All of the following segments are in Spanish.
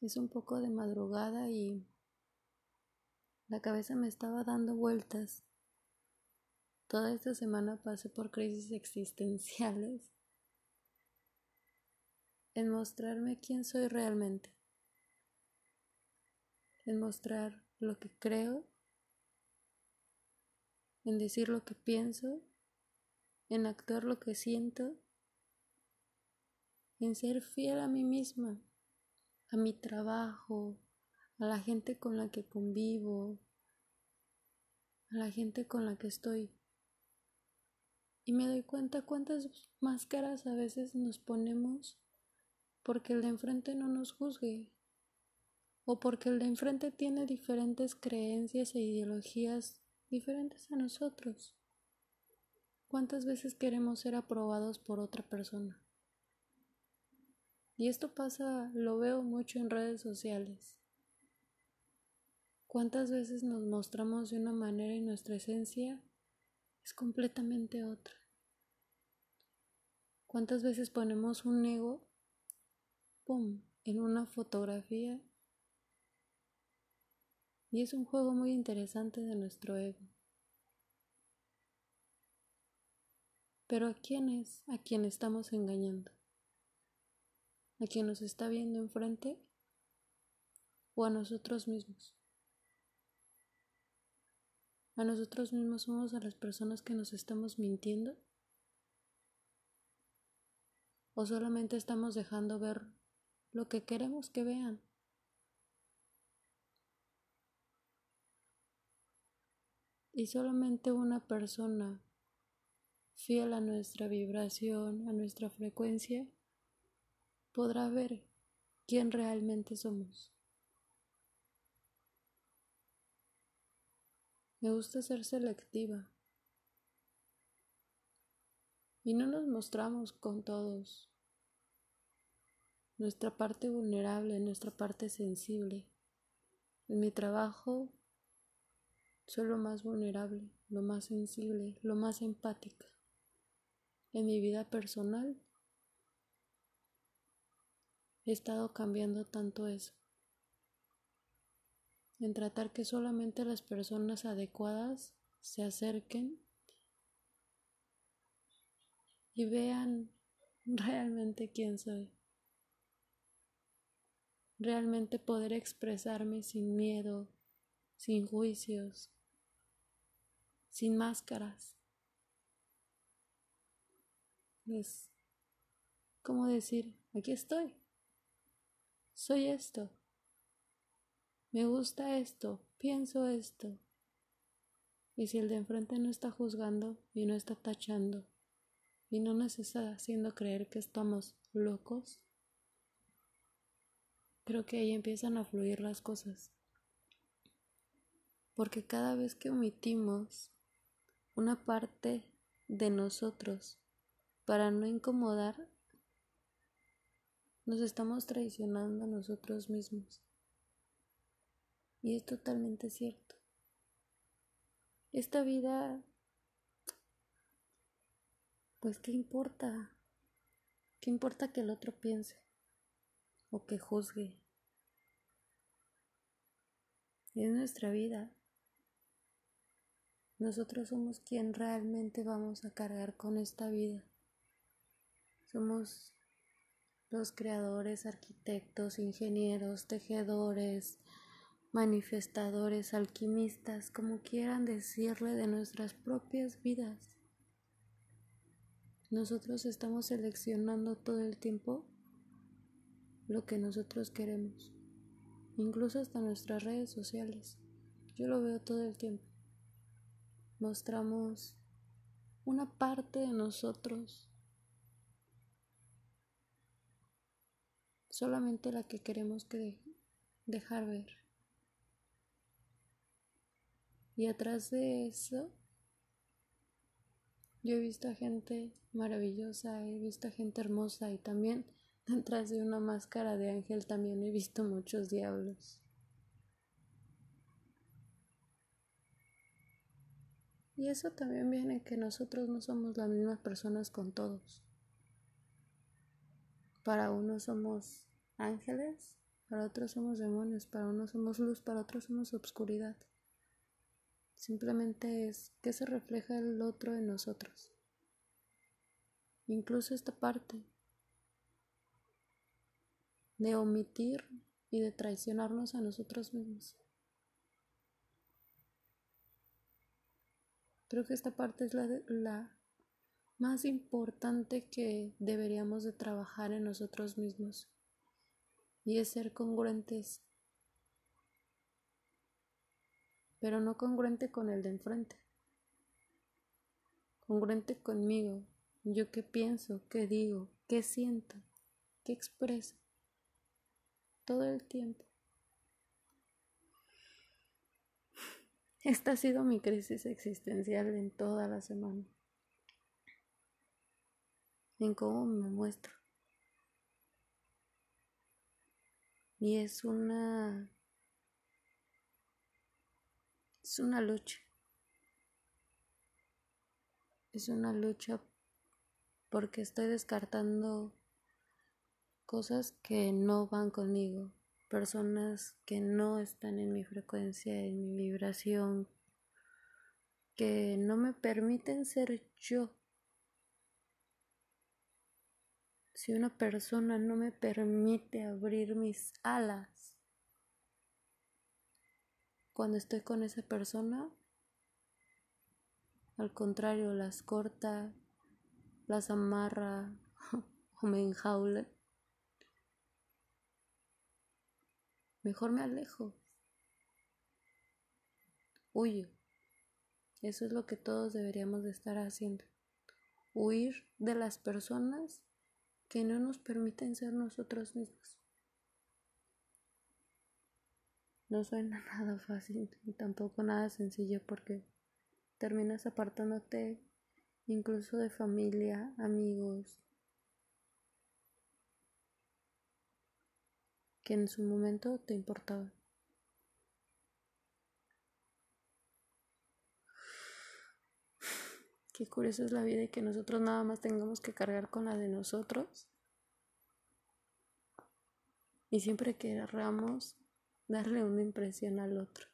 Es un poco de madrugada y la cabeza me estaba dando vueltas. Toda esta semana pasé por crisis existenciales. En mostrarme quién soy realmente, en mostrar lo que creo, en decir lo que pienso, en actuar lo que siento, en ser fiel a mí misma a mi trabajo, a la gente con la que convivo, a la gente con la que estoy. Y me doy cuenta cuántas máscaras a veces nos ponemos porque el de enfrente no nos juzgue o porque el de enfrente tiene diferentes creencias e ideologías diferentes a nosotros. ¿Cuántas veces queremos ser aprobados por otra persona? Y esto pasa, lo veo mucho en redes sociales. ¿Cuántas veces nos mostramos de una manera y nuestra esencia es completamente otra? ¿Cuántas veces ponemos un ego, ¡pum!, en una fotografía? Y es un juego muy interesante de nuestro ego. Pero ¿a quién es a quien estamos engañando? A quien nos está viendo enfrente o a nosotros mismos. A nosotros mismos somos a las personas que nos estamos mintiendo o solamente estamos dejando ver lo que queremos que vean. Y solamente una persona fiel a nuestra vibración, a nuestra frecuencia, podrá ver quién realmente somos. Me gusta ser selectiva. Y no nos mostramos con todos. Nuestra parte vulnerable, nuestra parte sensible. En mi trabajo soy lo más vulnerable, lo más sensible, lo más empática. En mi vida personal he estado cambiando tanto eso. En tratar que solamente las personas adecuadas se acerquen y vean realmente quién soy. Realmente poder expresarme sin miedo, sin juicios, sin máscaras. Es como decir, aquí estoy. Soy esto. Me gusta esto. Pienso esto. Y si el de enfrente no está juzgando y no está tachando y no nos está haciendo creer que estamos locos, creo que ahí empiezan a fluir las cosas. Porque cada vez que omitimos una parte de nosotros para no incomodar nos estamos traicionando a nosotros mismos. Y es totalmente cierto. Esta vida, pues ¿qué importa? ¿Qué importa que el otro piense o que juzgue? Es nuestra vida. Nosotros somos quien realmente vamos a cargar con esta vida. Somos los creadores, arquitectos, ingenieros, tejedores, manifestadores, alquimistas, como quieran decirle de nuestras propias vidas. Nosotros estamos seleccionando todo el tiempo lo que nosotros queremos, incluso hasta nuestras redes sociales. Yo lo veo todo el tiempo. Mostramos una parte de nosotros solamente la que queremos que dejar ver. Y atrás de eso, yo he visto a gente maravillosa, he visto a gente hermosa y también detrás de una máscara de ángel también he visto muchos diablos. Y eso también viene que nosotros no somos las mismas personas con todos. Para unos somos ángeles, para otros somos demonios, para unos somos luz, para otros somos obscuridad. Simplemente es que se refleja el otro en nosotros. Incluso esta parte de omitir y de traicionarnos a nosotros mismos. Creo que esta parte es la, la más importante que deberíamos de trabajar en nosotros mismos y es ser congruentes, pero no congruente con el de enfrente, congruente conmigo, yo qué pienso, qué digo, qué siento, qué expreso, todo el tiempo. Esta ha sido mi crisis existencial en toda la semana. En cómo me muestro. Y es una es una lucha. Es una lucha porque estoy descartando cosas que no van conmigo, personas que no están en mi frecuencia, en mi vibración, que no me permiten ser yo. Si una persona no me permite abrir mis alas, cuando estoy con esa persona, al contrario, las corta, las amarra o me enjaula. Mejor me alejo. Huyo. Eso es lo que todos deberíamos de estar haciendo. Huir de las personas que no nos permiten ser nosotros mismos. No suena nada fácil y tampoco nada sencillo porque terminas apartándote incluso de familia, amigos, que en su momento te importaba. Qué curioso es la vida y que nosotros nada más tengamos que cargar con la de nosotros. Y siempre querramos darle una impresión al otro.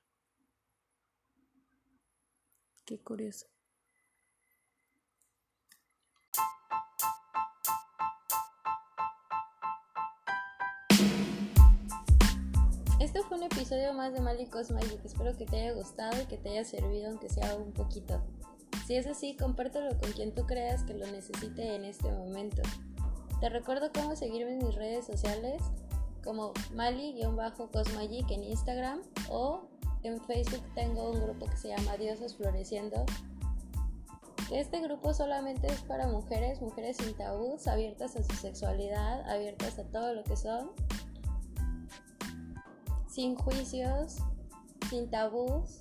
Qué curioso. Este fue un episodio más de Malicos Magic. Espero que te haya gustado y que te haya servido, aunque sea un poquito. Si es así, compártelo con quien tú creas que lo necesite en este momento. Te recuerdo cómo seguirme en mis redes sociales como Mali-Cosmagic en Instagram o en Facebook tengo un grupo que se llama Diosas Floreciendo. Este grupo solamente es para mujeres, mujeres sin tabús, abiertas a su sexualidad, abiertas a todo lo que son sin juicios, sin tabús